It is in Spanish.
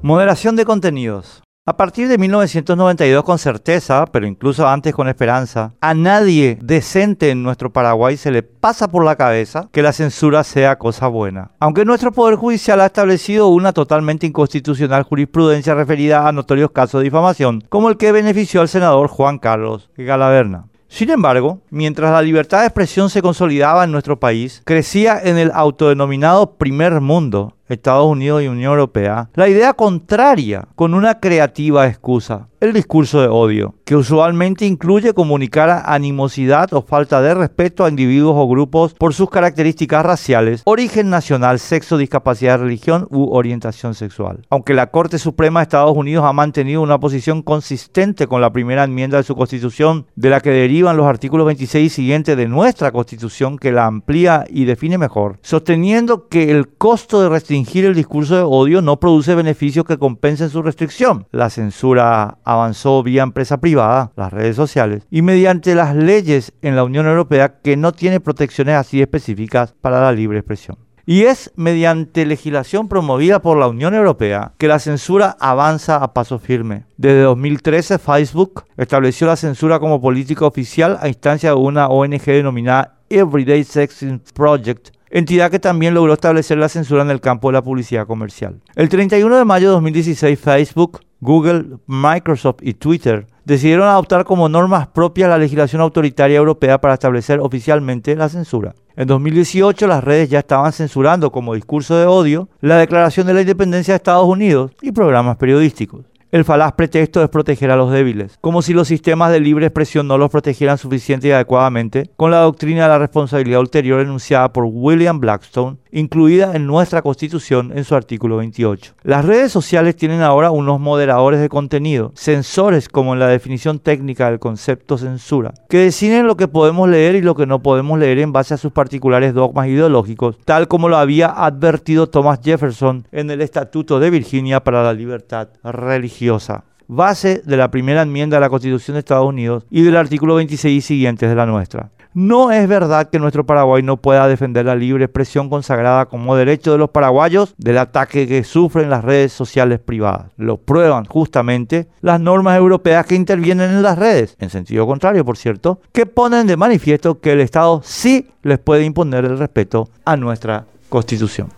Moderación de contenidos. A partir de 1992 con certeza, pero incluso antes con esperanza, a nadie decente en nuestro Paraguay se le pasa por la cabeza que la censura sea cosa buena. Aunque nuestro Poder Judicial ha establecido una totalmente inconstitucional jurisprudencia referida a notorios casos de difamación, como el que benefició al senador Juan Carlos Galaverna. Sin embargo, mientras la libertad de expresión se consolidaba en nuestro país, crecía en el autodenominado primer mundo Estados Unidos y Unión Europea, la idea contraria con una creativa excusa, el discurso de odio, que usualmente incluye comunicar animosidad o falta de respeto a individuos o grupos por sus características raciales, origen nacional, sexo, discapacidad, religión u orientación sexual. Aunque la Corte Suprema de Estados Unidos ha mantenido una posición consistente con la primera enmienda de su constitución, de la que derivan los artículos 26 y siguientes de nuestra constitución que la amplía y define mejor, sosteniendo que el costo de restricción el discurso de odio no produce beneficios que compensen su restricción. La censura avanzó vía empresa privada, las redes sociales, y mediante las leyes en la Unión Europea que no tiene protecciones así específicas para la libre expresión. Y es mediante legislación promovida por la Unión Europea que la censura avanza a paso firme. Desde 2013 Facebook estableció la censura como política oficial a instancia de una ONG denominada Everyday Sex Project entidad que también logró establecer la censura en el campo de la publicidad comercial. El 31 de mayo de 2016, Facebook, Google, Microsoft y Twitter decidieron adoptar como normas propias la legislación autoritaria europea para establecer oficialmente la censura. En 2018 las redes ya estaban censurando como discurso de odio la Declaración de la Independencia de Estados Unidos y programas periodísticos. El falaz pretexto es proteger a los débiles, como si los sistemas de libre expresión no los protegieran suficiente y adecuadamente, con la doctrina de la responsabilidad ulterior enunciada por William Blackstone, incluida en nuestra Constitución en su artículo 28. Las redes sociales tienen ahora unos moderadores de contenido, sensores como en la definición técnica del concepto censura, que deciden lo que podemos leer y lo que no podemos leer en base a sus particulares dogmas ideológicos, tal como lo había advertido Thomas Jefferson en el Estatuto de Virginia para la Libertad Religiosa base de la primera enmienda de la Constitución de Estados Unidos y del artículo 26 y siguientes de la nuestra. No es verdad que nuestro Paraguay no pueda defender la libre expresión consagrada como derecho de los paraguayos del ataque que sufren las redes sociales privadas. Lo prueban justamente las normas europeas que intervienen en las redes, en sentido contrario, por cierto, que ponen de manifiesto que el Estado sí les puede imponer el respeto a nuestra Constitución.